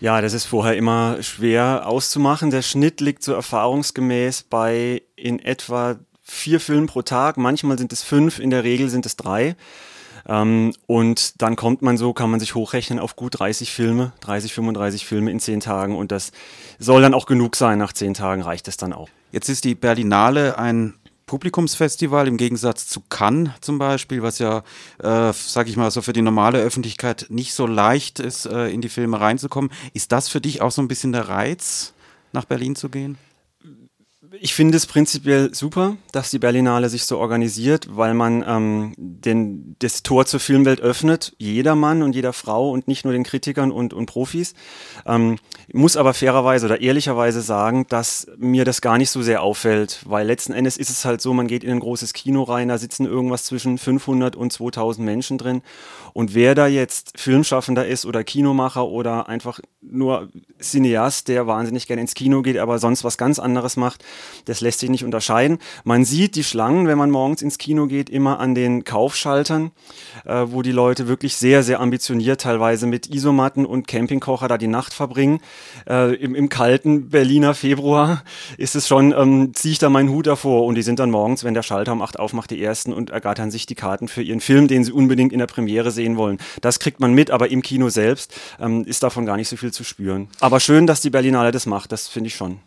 Ja, das ist vorher immer schwer auszumachen. Der Schnitt liegt so erfahrungsgemäß bei in etwa vier Filmen pro Tag. Manchmal sind es fünf, in der Regel sind es drei. Ähm, und dann kommt man so, kann man sich hochrechnen auf gut 30 Filme, 30, 35 Filme in zehn Tagen. Und das soll dann auch genug sein. Nach zehn Tagen reicht es dann auch. Jetzt ist die Berlinale ein Publikumsfestival im Gegensatz zu Cannes zum Beispiel, was ja, äh, sag ich mal, so für die normale Öffentlichkeit nicht so leicht ist, äh, in die Filme reinzukommen. Ist das für dich auch so ein bisschen der Reiz, nach Berlin zu gehen? Ich finde es prinzipiell super, dass die Berlinale sich so organisiert, weil man ähm, den, das Tor zur Filmwelt öffnet, jeder Mann und jeder Frau und nicht nur den Kritikern und, und Profis. Ähm, muss aber fairerweise oder ehrlicherweise sagen, dass mir das gar nicht so sehr auffällt, weil letzten Endes ist es halt so, man geht in ein großes Kino rein, da sitzen irgendwas zwischen 500 und 2000 Menschen drin und wer da jetzt Filmschaffender ist oder Kinomacher oder einfach nur Cineast, der wahnsinnig gerne ins Kino geht, aber sonst was ganz anderes macht, das lässt sich nicht unterscheiden. Man sieht die Schlangen, wenn man morgens ins Kino geht, immer an den Kaufschaltern, äh, wo die Leute wirklich sehr, sehr ambitioniert teilweise mit Isomatten und Campingkocher da die Nacht verbringen. Äh, im, Im kalten Berliner Februar ist es schon, ähm, ziehe ich da meinen Hut davor und die sind dann morgens, wenn der Schalter um acht aufmacht, die ersten und ergattern sich die Karten für ihren Film, den sie unbedingt in der Premiere sehen wollen. Das kriegt man mit, aber im Kino selbst ähm, ist davon gar nicht so viel zu spüren. Aber schön, dass die Berlinale das macht, das finde ich schon.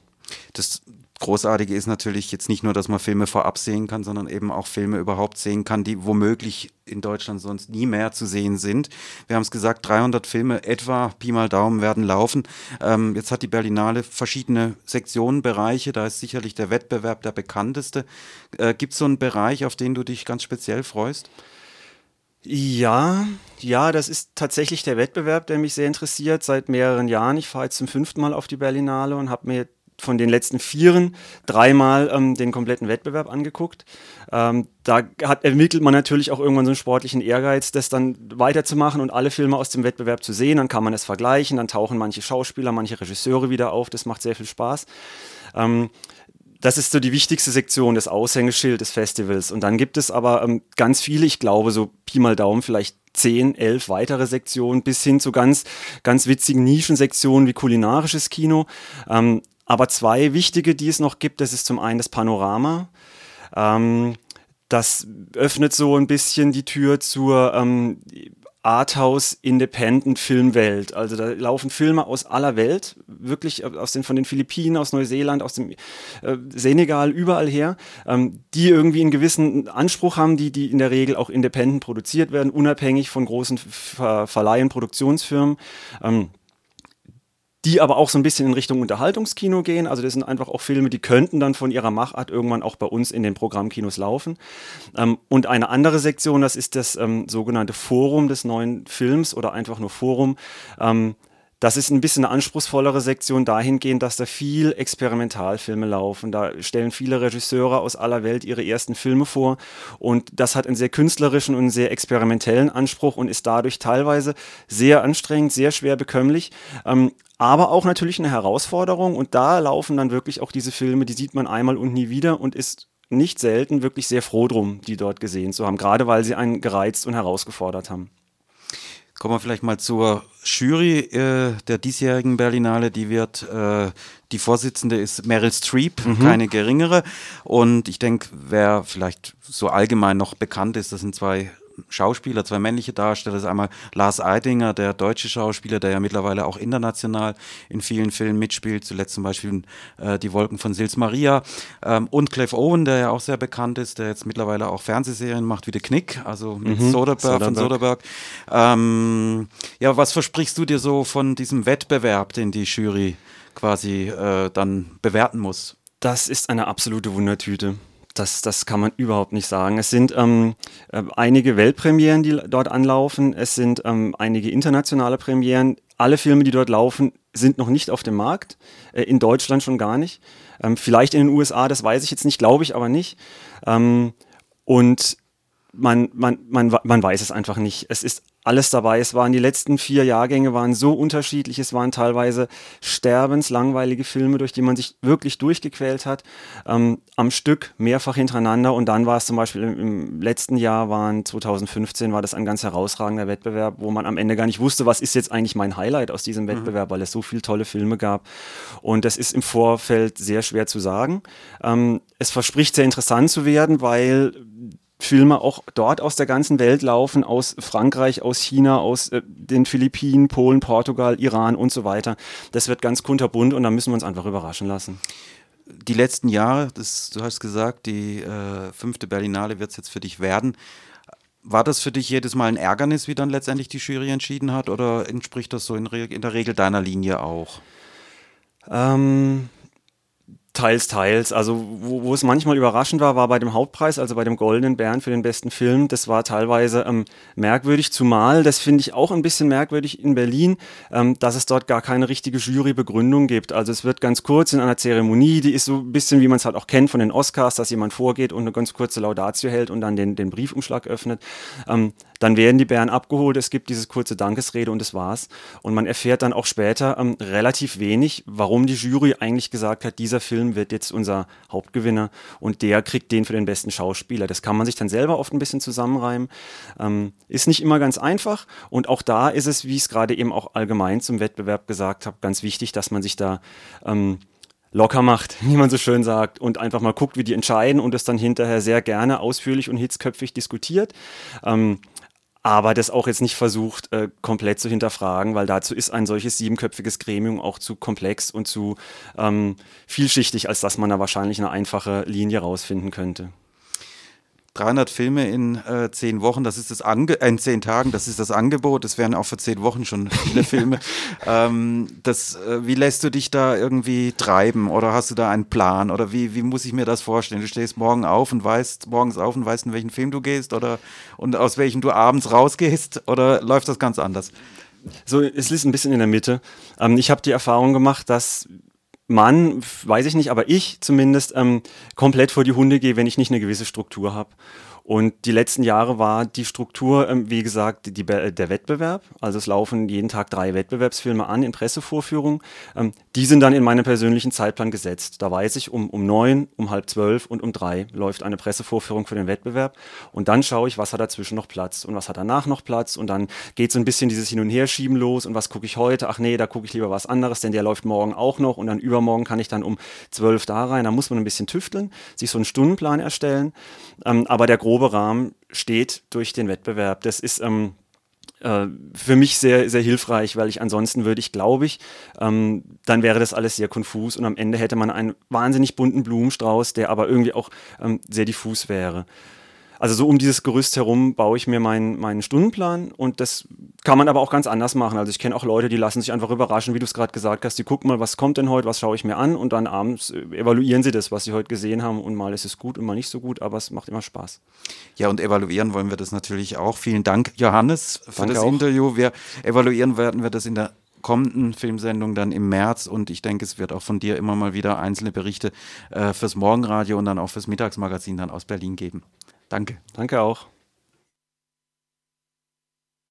Das Großartige ist natürlich jetzt nicht nur, dass man Filme vorab sehen kann, sondern eben auch Filme überhaupt sehen kann, die womöglich in Deutschland sonst nie mehr zu sehen sind. Wir haben es gesagt, 300 Filme etwa, Pi mal Daumen, werden laufen. Ähm, jetzt hat die Berlinale verschiedene Sektionen, Bereiche, da ist sicherlich der Wettbewerb der bekannteste. Äh, Gibt es so einen Bereich, auf den du dich ganz speziell freust? Ja, ja, das ist tatsächlich der Wettbewerb, der mich sehr interessiert seit mehreren Jahren. Ich fahre jetzt zum fünften Mal auf die Berlinale und habe mir von den letzten Vieren dreimal ähm, den kompletten Wettbewerb angeguckt. Ähm, da hat, entwickelt man natürlich auch irgendwann so einen sportlichen Ehrgeiz, das dann weiterzumachen und alle Filme aus dem Wettbewerb zu sehen. Dann kann man es vergleichen, dann tauchen manche Schauspieler, manche Regisseure wieder auf. Das macht sehr viel Spaß. Ähm, das ist so die wichtigste Sektion, das Aushängeschild des Festivals. Und dann gibt es aber ähm, ganz viele, ich glaube, so Pi mal Daumen, vielleicht zehn, elf weitere Sektionen bis hin zu ganz, ganz witzigen Nischensektionen wie kulinarisches Kino. Ähm, aber zwei wichtige, die es noch gibt, das ist zum einen das Panorama. Ähm, das öffnet so ein bisschen die Tür zur ähm, Arthouse Independent Filmwelt. Also da laufen Filme aus aller Welt, wirklich aus den, von den Philippinen, aus Neuseeland, aus dem äh, Senegal, überall her, ähm, die irgendwie einen gewissen Anspruch haben, die, die in der Regel auch independent produziert werden, unabhängig von großen Ver Verleihen, Produktionsfirmen. Ähm, die aber auch so ein bisschen in Richtung Unterhaltungskino gehen. Also das sind einfach auch Filme, die könnten dann von ihrer Machart irgendwann auch bei uns in den Programmkinos laufen. Ähm, und eine andere Sektion, das ist das ähm, sogenannte Forum des neuen Films oder einfach nur Forum. Ähm, das ist ein bisschen eine anspruchsvollere Sektion dahingehend, dass da viel Experimentalfilme laufen. Da stellen viele Regisseure aus aller Welt ihre ersten Filme vor und das hat einen sehr künstlerischen und sehr experimentellen Anspruch und ist dadurch teilweise sehr anstrengend, sehr schwer bekömmlich. Ähm, aber auch natürlich eine Herausforderung und da laufen dann wirklich auch diese Filme, die sieht man einmal und nie wieder und ist nicht selten wirklich sehr froh drum, die dort gesehen zu haben, gerade weil sie einen gereizt und herausgefordert haben. Kommen wir vielleicht mal zur Jury äh, der diesjährigen Berlinale. Die wird, äh, die Vorsitzende ist Meryl Streep, mhm. keine geringere. Und ich denke, wer vielleicht so allgemein noch bekannt ist, das sind zwei Schauspieler, zwei männliche Darsteller. Das ist einmal Lars Eidinger, der deutsche Schauspieler, der ja mittlerweile auch international in vielen Filmen mitspielt, zuletzt zum Beispiel äh, Die Wolken von Sils Maria. Ähm, und Cliff Owen, der ja auch sehr bekannt ist, der jetzt mittlerweile auch Fernsehserien macht wie The Knick, also mit mhm, Soderbergh, von Soderbergh. Ähm, ja, was versprichst du dir so von diesem Wettbewerb, den die Jury quasi äh, dann bewerten muss? Das ist eine absolute Wundertüte das, das kann man überhaupt nicht sagen. Es sind ähm, äh, einige Weltpremieren, die dort anlaufen. Es sind ähm, einige internationale Premieren. Alle Filme, die dort laufen, sind noch nicht auf dem Markt. Äh, in Deutschland schon gar nicht. Ähm, vielleicht in den USA, das weiß ich jetzt nicht, glaube ich aber nicht. Ähm, und man, man, man, man weiß es einfach nicht. Es ist alles dabei. Es waren die letzten vier Jahrgänge waren so unterschiedlich. Es waren teilweise sterbenslangweilige Filme, durch die man sich wirklich durchgequält hat, ähm, am Stück mehrfach hintereinander. Und dann war es zum Beispiel im, im, letzten Jahr, waren 2015, war das ein ganz herausragender Wettbewerb, wo man am Ende gar nicht wusste, was ist jetzt eigentlich mein Highlight aus diesem mhm. Wettbewerb, mhm. weil es so viele tolle Filme gab. Und das ist im Vorfeld sehr schwer zu sagen. Ähm, es verspricht sehr interessant zu werden, weil Filme auch dort aus der ganzen Welt laufen, aus Frankreich, aus China, aus äh, den Philippinen, Polen, Portugal, Iran und so weiter. Das wird ganz kunterbunt und da müssen wir uns einfach überraschen lassen. Die letzten Jahre, das, du hast gesagt, die äh, fünfte Berlinale wird es jetzt für dich werden. War das für dich jedes Mal ein Ärgernis, wie dann letztendlich die Jury entschieden hat, oder entspricht das so in, in der Regel deiner Linie auch? Ähm, Teils, teils. Also wo, wo, es manchmal überraschend war, war bei dem Hauptpreis, also bei dem Goldenen Bären für den besten Film. Das war teilweise ähm, merkwürdig, zumal, das finde ich auch ein bisschen merkwürdig in Berlin, ähm, dass es dort gar keine richtige Jurybegründung gibt. Also es wird ganz kurz in einer Zeremonie, die ist so ein bisschen, wie man es halt auch kennt von den Oscars, dass jemand vorgeht und eine ganz kurze Laudatio hält und dann den, den Briefumschlag öffnet. Ähm, dann werden die Bären abgeholt, es gibt diese kurze Dankesrede und das war's. Und man erfährt dann auch später ähm, relativ wenig, warum die Jury eigentlich gesagt hat, dieser Film wird jetzt unser Hauptgewinner und der kriegt den für den besten Schauspieler. Das kann man sich dann selber oft ein bisschen zusammenreimen. Ähm, ist nicht immer ganz einfach und auch da ist es, wie ich es gerade eben auch allgemein zum Wettbewerb gesagt habe, ganz wichtig, dass man sich da ähm, locker macht, wie man so schön sagt, und einfach mal guckt, wie die entscheiden und es dann hinterher sehr gerne ausführlich und hitzköpfig diskutiert. Ähm, aber das auch jetzt nicht versucht, äh, komplett zu hinterfragen, weil dazu ist ein solches siebenköpfiges Gremium auch zu komplex und zu ähm, vielschichtig, als dass man da wahrscheinlich eine einfache Linie rausfinden könnte. 300 Filme in äh, zehn Wochen, das ist das Ange äh, in zehn Tagen, das ist das Angebot. Das wären auch für zehn Wochen schon viele Filme. ähm, das, äh, wie lässt du dich da irgendwie treiben oder hast du da einen Plan oder wie, wie muss ich mir das vorstellen? Du stehst morgen auf und weißt morgens auf und weißt, in welchen Film du gehst oder und aus welchem du abends rausgehst oder läuft das ganz anders? So, es ist ein bisschen in der Mitte. Ähm, ich habe die Erfahrung gemacht, dass man, weiß ich nicht, aber ich zumindest ähm, komplett vor die Hunde gehe, wenn ich nicht eine gewisse Struktur habe. Und die letzten Jahre war die Struktur, ähm, wie gesagt, die, der Wettbewerb. Also es laufen jeden Tag drei Wettbewerbsfilme an in Pressevorführungen. Ähm, die sind dann in meinen persönlichen Zeitplan gesetzt. Da weiß ich, um, um neun, um halb zwölf und um drei läuft eine Pressevorführung für den Wettbewerb. Und dann schaue ich, was hat dazwischen noch Platz und was hat danach noch Platz. Und dann geht so ein bisschen dieses Hin- und Herschieben los. Und was gucke ich heute? Ach nee, da gucke ich lieber was anderes, denn der läuft morgen auch noch. Und dann übermorgen kann ich dann um zwölf da rein. Da muss man ein bisschen tüfteln, sich so einen Stundenplan erstellen. Ähm, aber der grobe Rahmen steht durch den Wettbewerb. Das ist ähm, äh, für mich sehr, sehr hilfreich, weil ich ansonsten würde ich, glaube ich, ähm, dann wäre das alles sehr konfus und am Ende hätte man einen wahnsinnig bunten Blumenstrauß, der aber irgendwie auch ähm, sehr diffus wäre. Also so um dieses Gerüst herum baue ich mir meinen, meinen Stundenplan und das kann man aber auch ganz anders machen. Also ich kenne auch Leute, die lassen sich einfach überraschen, wie du es gerade gesagt hast. Die gucken mal, was kommt denn heute, was schaue ich mir an und dann abends äh, evaluieren sie das, was sie heute gesehen haben und mal ist es gut und mal nicht so gut, aber es macht immer Spaß. Ja, und evaluieren wollen wir das natürlich auch. Vielen Dank, Johannes, für Danke das auch. Interview. Wir evaluieren werden wir das in der kommenden Filmsendung dann im März und ich denke, es wird auch von dir immer mal wieder einzelne Berichte äh, fürs Morgenradio und dann auch fürs Mittagsmagazin dann aus Berlin geben. Danke. Danke auch.